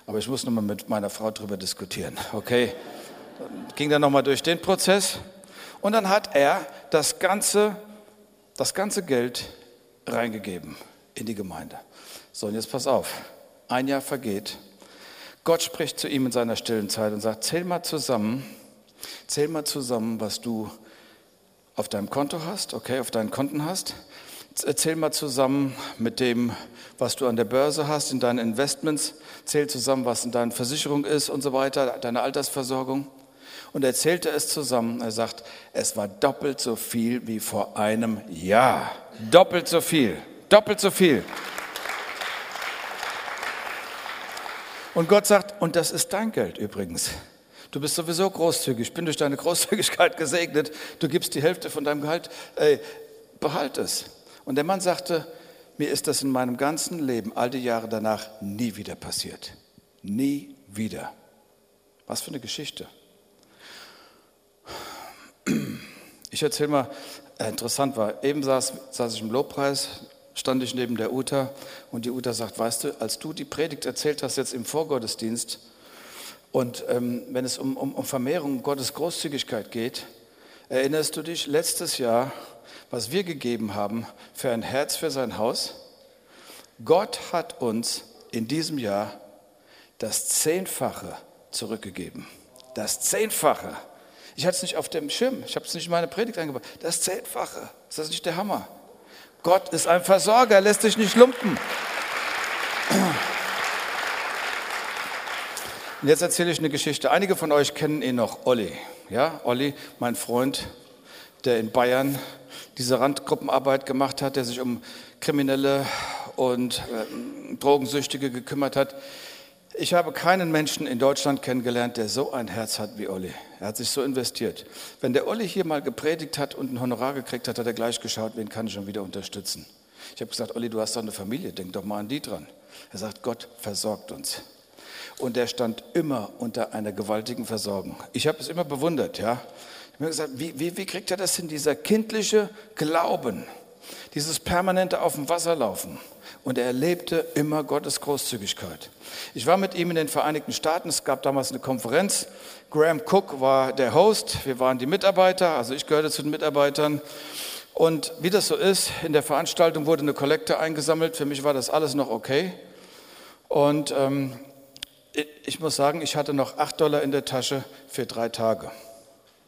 Speaker 1: Aber ich muss nochmal mit meiner Frau darüber diskutieren. Okay? Ging dann nochmal durch den Prozess. Und dann hat er das ganze, das ganze Geld reingegeben in die Gemeinde. So, und jetzt pass auf. Ein Jahr vergeht. Gott spricht zu ihm in seiner stillen Zeit und sagt, zähl mal zusammen, zähl mal zusammen, was du auf deinem Konto hast, okay, auf deinen Konten hast. Zähl mal zusammen mit dem, was du an der Börse hast, in deinen Investments. Zähl zusammen, was in deiner Versicherung ist und so weiter, deine Altersversorgung. Und er zählte es zusammen. Er sagt, es war doppelt so viel wie vor einem Jahr. Doppelt so viel. Doppelt so viel. Und Gott sagt, und das ist dein Geld übrigens. Du bist sowieso großzügig. Ich bin durch deine Großzügigkeit gesegnet. Du gibst die Hälfte von deinem Gehalt. Ey, behalt es. Und der Mann sagte, mir ist das in meinem ganzen Leben, all die Jahre danach, nie wieder passiert. Nie wieder. Was für eine Geschichte. Ich erzähle mal, äh, interessant war, eben saß, saß ich im Lobpreis, stand ich neben der Uta und die Uta sagt, weißt du, als du die Predigt erzählt hast jetzt im Vorgottesdienst und ähm, wenn es um, um, um Vermehrung Gottes Großzügigkeit geht, erinnerst du dich letztes Jahr, was wir gegeben haben für ein Herz für sein Haus. Gott hat uns in diesem Jahr das Zehnfache zurückgegeben. Das Zehnfache. Ich hatte es nicht auf dem Schirm, ich habe es nicht in meine Predigt eingebaut. Das Zehnfache. Ist das nicht der Hammer? Gott ist ein Versorger, lässt sich nicht lumpen. Und jetzt erzähle ich eine Geschichte. Einige von euch kennen ihn noch, Olli. Ja, Olli, mein Freund, der in Bayern diese Randgruppenarbeit gemacht hat, der sich um Kriminelle und äh, Drogensüchtige gekümmert hat. Ich habe keinen Menschen in Deutschland kennengelernt, der so ein Herz hat wie Olli. Er hat sich so investiert. Wenn der Olli hier mal gepredigt hat und ein Honorar gekriegt hat, hat er gleich geschaut, wen kann ich schon wieder unterstützen. Ich habe gesagt, Olli, du hast doch eine Familie, denk doch mal an die dran. Er sagt, Gott versorgt uns. Und er stand immer unter einer gewaltigen Versorgung. Ich habe es immer bewundert, ja. Habe gesagt, wie, wie, wie kriegt er das hin, dieser kindliche Glauben, dieses permanente auf dem Wasser laufen. Und er erlebte immer Gottes Großzügigkeit. Ich war mit ihm in den Vereinigten Staaten, es gab damals eine Konferenz. Graham Cook war der Host, wir waren die Mitarbeiter, also ich gehörte zu den Mitarbeitern. Und wie das so ist, in der Veranstaltung wurde eine Kollekte eingesammelt. Für mich war das alles noch okay. Und ähm, ich muss sagen, ich hatte noch acht Dollar in der Tasche für drei Tage.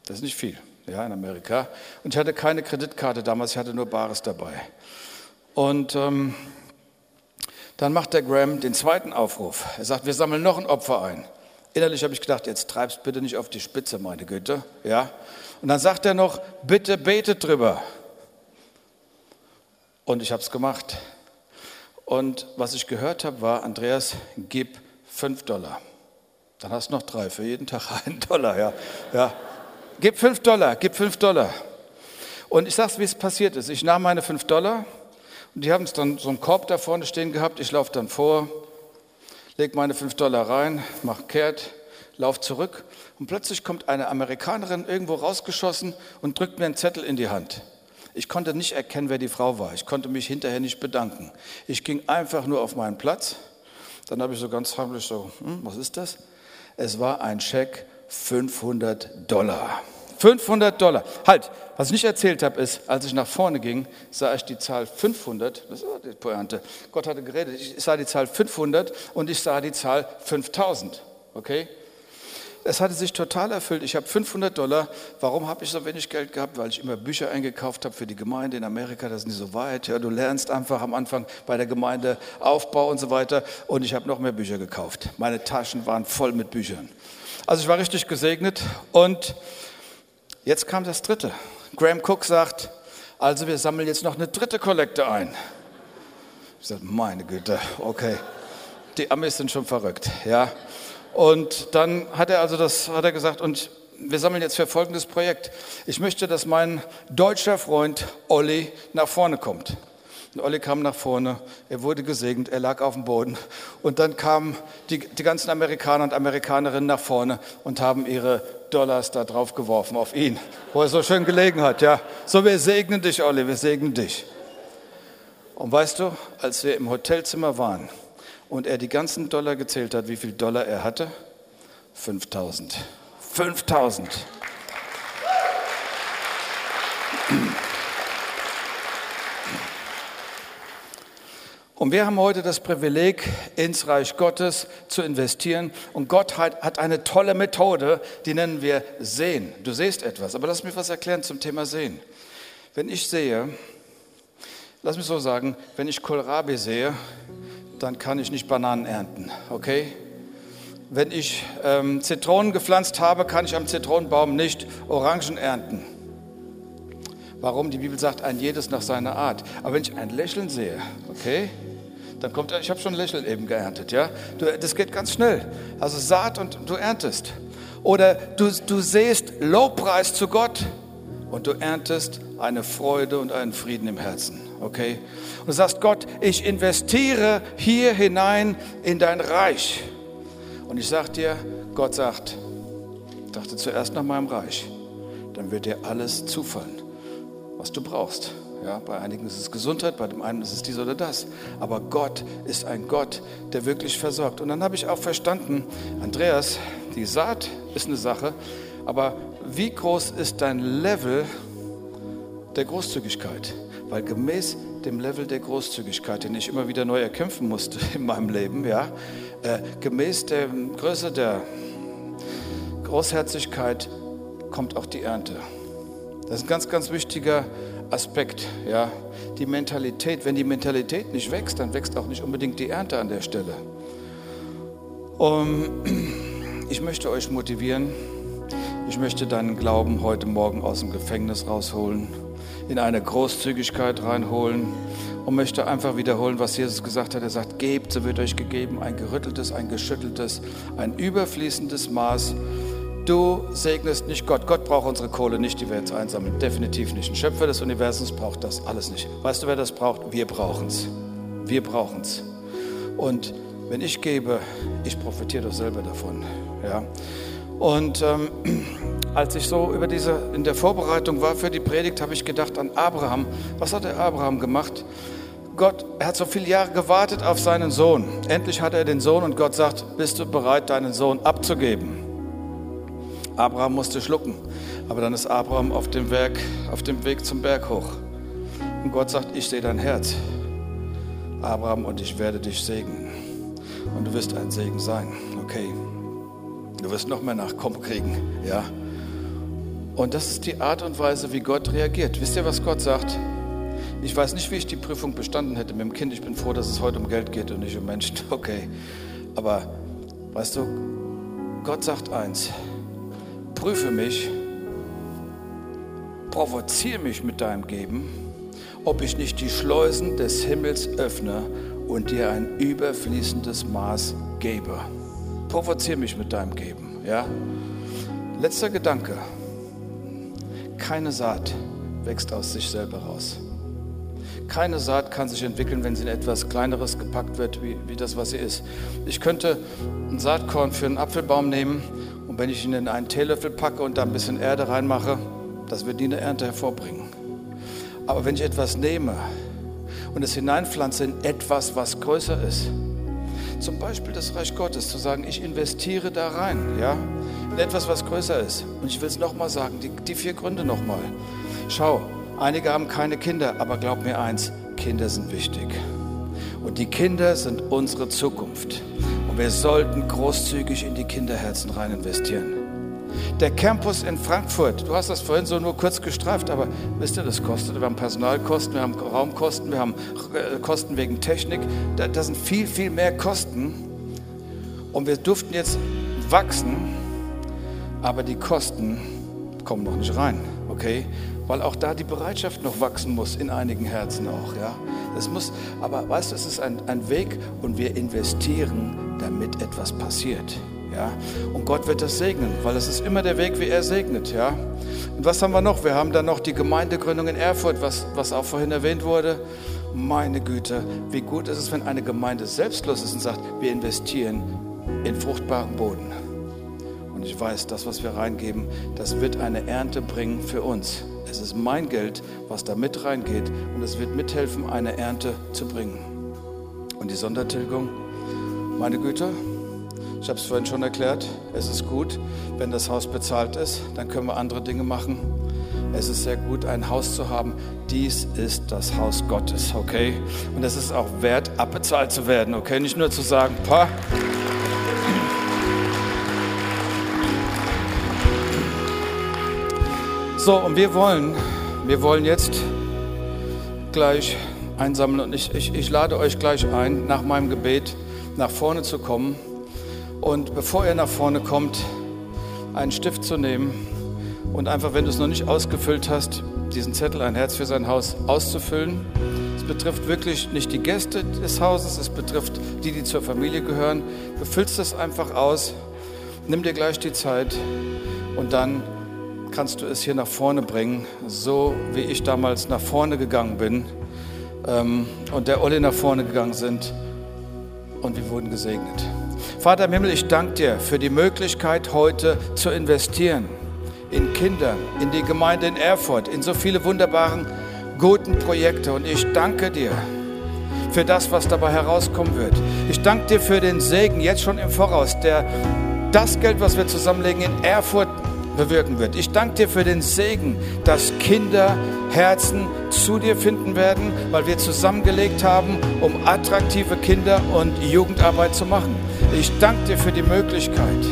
Speaker 1: Das ist nicht viel, ja, in Amerika. Und ich hatte keine Kreditkarte damals, ich hatte nur Bares dabei. Und ähm, dann macht der Graham den zweiten Aufruf. Er sagt, wir sammeln noch ein Opfer ein. Innerlich habe ich gedacht, jetzt treibst bitte nicht auf die Spitze, meine Güte. Ja? Und dann sagt er noch, bitte betet drüber. Und ich habe es gemacht. Und was ich gehört habe, war, Andreas, gib fünf Dollar. Dann hast du noch drei, für jeden Tag einen Dollar. Ja. Ja. Gib fünf Dollar, gib fünf Dollar. Und ich sag's, wie es passiert ist. Ich nahm meine fünf Dollar und die haben dann so einen Korb da vorne stehen gehabt. Ich laufe dann vor, leg meine fünf Dollar rein, mach kehrt, lauf zurück und plötzlich kommt eine Amerikanerin irgendwo rausgeschossen und drückt mir einen Zettel in die Hand. Ich konnte nicht erkennen, wer die Frau war. Ich konnte mich hinterher nicht bedanken. Ich ging einfach nur auf meinen Platz. Dann habe ich so ganz heimlich so, hm, was ist das? Es war ein Scheck 500 Dollar. 500 Dollar. Halt, was ich nicht erzählt habe, ist, als ich nach vorne ging, sah ich die Zahl 500. Das war die Pointe. Gott hatte geredet. Ich sah die Zahl 500 und ich sah die Zahl 5000. Okay? Es hatte sich total erfüllt. Ich habe 500 Dollar. Warum habe ich so wenig Geld gehabt? Weil ich immer Bücher eingekauft habe für die Gemeinde in Amerika. Das ist nicht so weit. Ja, du lernst einfach am Anfang bei der Gemeinde Aufbau und so weiter. Und ich habe noch mehr Bücher gekauft. Meine Taschen waren voll mit Büchern. Also ich war richtig gesegnet. Und jetzt kam das Dritte. Graham Cook sagt, also wir sammeln jetzt noch eine dritte Kollekte ein. Ich sage, meine Güte, okay. Die Amis sind schon verrückt, ja. Und dann hat er also das, hat er gesagt, und wir sammeln jetzt für folgendes Projekt. Ich möchte, dass mein deutscher Freund Olli nach vorne kommt. Und Olli kam nach vorne, er wurde gesegnet, er lag auf dem Boden. Und dann kamen die, die ganzen Amerikaner und Amerikanerinnen nach vorne und haben ihre Dollars da drauf geworfen auf ihn, wo er so schön gelegen hat. Ja, so wir segnen dich, Olli, wir segnen dich. Und weißt du, als wir im Hotelzimmer waren, und er die ganzen Dollar gezählt hat, wie viel Dollar er hatte? 5000. 5000. Und wir haben heute das Privileg, ins Reich Gottes zu investieren. Und Gott hat, hat, eine tolle Methode, die nennen wir Sehen. Du siehst etwas, aber lass mich was erklären zum Thema Sehen. Wenn ich sehe, lass mich so sagen, wenn ich Kohlrabi sehe, dann kann ich nicht Bananen ernten, okay? Wenn ich ähm, Zitronen gepflanzt habe, kann ich am Zitronenbaum nicht Orangen ernten. Warum? Die Bibel sagt, ein jedes nach seiner Art. Aber wenn ich ein Lächeln sehe, okay, dann kommt, ich habe schon ein Lächeln eben geerntet, ja? Du, das geht ganz schnell. Also Saat und du erntest. Oder du, du siehst Lobpreis zu Gott und du erntest eine Freude und einen Frieden im Herzen, okay? Und du sagst, Gott, ich investiere hier hinein in dein Reich. Und ich sage dir, Gott sagt, dachte zuerst nach meinem Reich, dann wird dir alles zufallen, was du brauchst. Ja, bei einigen ist es Gesundheit, bei dem einen ist es dies oder das. Aber Gott ist ein Gott, der wirklich versorgt. Und dann habe ich auch verstanden, Andreas, die Saat ist eine Sache, aber wie groß ist dein Level der Großzügigkeit? Weil gemäß dem Level der Großzügigkeit, den ich immer wieder neu erkämpfen musste in meinem Leben, ja, äh, gemäß der Größe der Großherzigkeit kommt auch die Ernte. Das ist ein ganz, ganz wichtiger Aspekt, ja. Die Mentalität, wenn die Mentalität nicht wächst, dann wächst auch nicht unbedingt die Ernte an der Stelle. Um, ich möchte euch motivieren, ich möchte deinen Glauben heute Morgen aus dem Gefängnis rausholen in eine Großzügigkeit reinholen und möchte einfach wiederholen, was Jesus gesagt hat. Er sagt, gebt, so wird euch gegeben, ein gerütteltes, ein geschütteltes, ein überfließendes Maß. Du segnest nicht Gott. Gott braucht unsere Kohle nicht, die wir jetzt einsammeln. Definitiv nicht. Ein Schöpfer des Universums braucht das alles nicht. Weißt du, wer das braucht? Wir brauchen es. Wir brauchen es. Und wenn ich gebe, ich profitiere doch selber davon. Ja? Und ähm, als ich so über diese, in der Vorbereitung war für die Predigt, habe ich gedacht an Abraham. Was hat der Abraham gemacht? Gott, er hat so viele Jahre gewartet auf seinen Sohn. Endlich hat er den Sohn und Gott sagt, bist du bereit, deinen Sohn abzugeben? Abraham musste schlucken, aber dann ist Abraham auf dem, Werk, auf dem Weg zum Berg hoch. Und Gott sagt, ich sehe dein Herz, Abraham, und ich werde dich segnen. Und du wirst ein Segen sein. Okay. Du wirst noch mehr Nachkommen kriegen, ja. Und das ist die Art und Weise, wie Gott reagiert. Wisst ihr, was Gott sagt? Ich weiß nicht, wie ich die Prüfung bestanden hätte mit dem Kind. Ich bin froh, dass es heute um Geld geht und nicht um Menschen. Okay. Aber weißt du, Gott sagt eins: Prüfe mich, provoziere mich mit deinem Geben, ob ich nicht die Schleusen des Himmels öffne und dir ein überfließendes Maß gebe. Provoziere mich mit deinem Geben. Ja? Letzter Gedanke. keine Saat wächst aus sich selber raus. Keine Saat kann sich entwickeln, wenn sie in etwas Kleineres gepackt wird, wie, wie das, was sie ist. Ich könnte ein Saatkorn für einen Apfelbaum nehmen und wenn ich ihn in einen Teelöffel packe und da ein bisschen Erde reinmache, das wird nie eine Ernte hervorbringen. Aber wenn ich etwas nehme und es hineinpflanze in etwas, was größer ist, zum Beispiel das Reich Gottes, zu sagen, ich investiere da rein, ja, in etwas, was größer ist. Und ich will es nochmal sagen, die, die vier Gründe nochmal. Schau, Einige haben keine Kinder, aber glaub mir eins, Kinder sind wichtig. Und die Kinder sind unsere Zukunft. Und wir sollten großzügig in die Kinderherzen rein investieren. Der Campus in Frankfurt, du hast das vorhin so nur kurz gestreift, aber wisst ihr, das kostet. Wir haben Personalkosten, wir haben Raumkosten, wir haben äh, Kosten wegen Technik. Das sind viel, viel mehr Kosten. Und wir durften jetzt wachsen, aber die Kosten kommen noch nicht rein, okay? weil auch da die Bereitschaft noch wachsen muss, in einigen Herzen auch. Ja? Das muss, aber weißt du, es ist ein, ein Weg und wir investieren, damit etwas passiert. Ja? Und Gott wird das segnen, weil es ist immer der Weg, wie er segnet. Ja? Und was haben wir noch? Wir haben dann noch die Gemeindegründung in Erfurt, was, was auch vorhin erwähnt wurde. Meine Güte, wie gut ist es, wenn eine Gemeinde selbstlos ist und sagt, wir investieren in fruchtbaren Boden. Und ich weiß, das, was wir reingeben, das wird eine Ernte bringen für uns. Es ist mein Geld, was da mit reingeht und es wird mithelfen, eine Ernte zu bringen. Und die Sondertilgung, meine Güte, ich habe es vorhin schon erklärt, es ist gut, wenn das Haus bezahlt ist, dann können wir andere Dinge machen. Es ist sehr gut, ein Haus zu haben. Dies ist das Haus Gottes, okay? Und es ist auch wert, abbezahlt zu werden, okay? Nicht nur zu sagen, pa. So, und wir wollen, wir wollen jetzt gleich einsammeln und ich, ich, ich lade euch gleich ein, nach meinem Gebet nach vorne zu kommen. Und bevor ihr nach vorne kommt, einen Stift zu nehmen und einfach, wenn du es noch nicht ausgefüllt hast, diesen Zettel Ein Herz für sein Haus auszufüllen. Es betrifft wirklich nicht die Gäste des Hauses, es betrifft die, die zur Familie gehören. Du füllst es einfach aus, nimm dir gleich die Zeit und dann kannst du es hier nach vorne bringen, so wie ich damals nach vorne gegangen bin ähm, und der Olli nach vorne gegangen sind und wir wurden gesegnet. Vater im Himmel, ich danke dir für die Möglichkeit, heute zu investieren in Kinder, in die Gemeinde in Erfurt, in so viele wunderbaren, guten Projekte. Und ich danke dir für das, was dabei herauskommen wird. Ich danke dir für den Segen jetzt schon im Voraus, der das Geld, was wir zusammenlegen, in Erfurt bewirken wird. Ich danke dir für den Segen, dass Kinder Herzen zu dir finden werden, weil wir zusammengelegt haben, um attraktive Kinder- und Jugendarbeit zu machen. Ich danke dir für die Möglichkeit,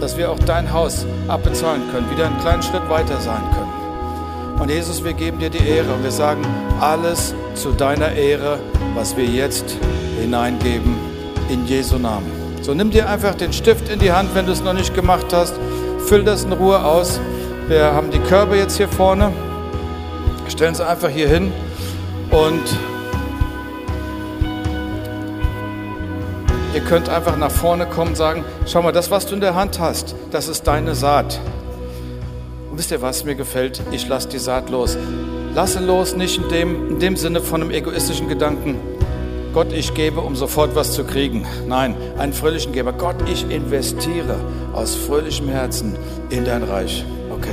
Speaker 1: dass wir auch dein Haus abbezahlen können, wieder einen kleinen Schritt weiter sein können. Und Jesus, wir geben dir die Ehre und wir sagen alles zu deiner Ehre, was wir jetzt hineingeben in Jesu Namen. So nimm dir einfach den Stift in die Hand, wenn du es noch nicht gemacht hast füll das in Ruhe aus. Wir haben die Körbe jetzt hier vorne. Stellen sie einfach hier hin und ihr könnt einfach nach vorne kommen und sagen, schau mal, das, was du in der Hand hast, das ist deine Saat. Und wisst ihr, was mir gefällt? Ich lasse die Saat los. Lasse los, nicht in dem, in dem Sinne von einem egoistischen Gedanken, Gott, ich gebe, um sofort was zu kriegen. Nein, einen fröhlichen Geber. Gott, ich investiere aus fröhlichem Herzen in dein Reich.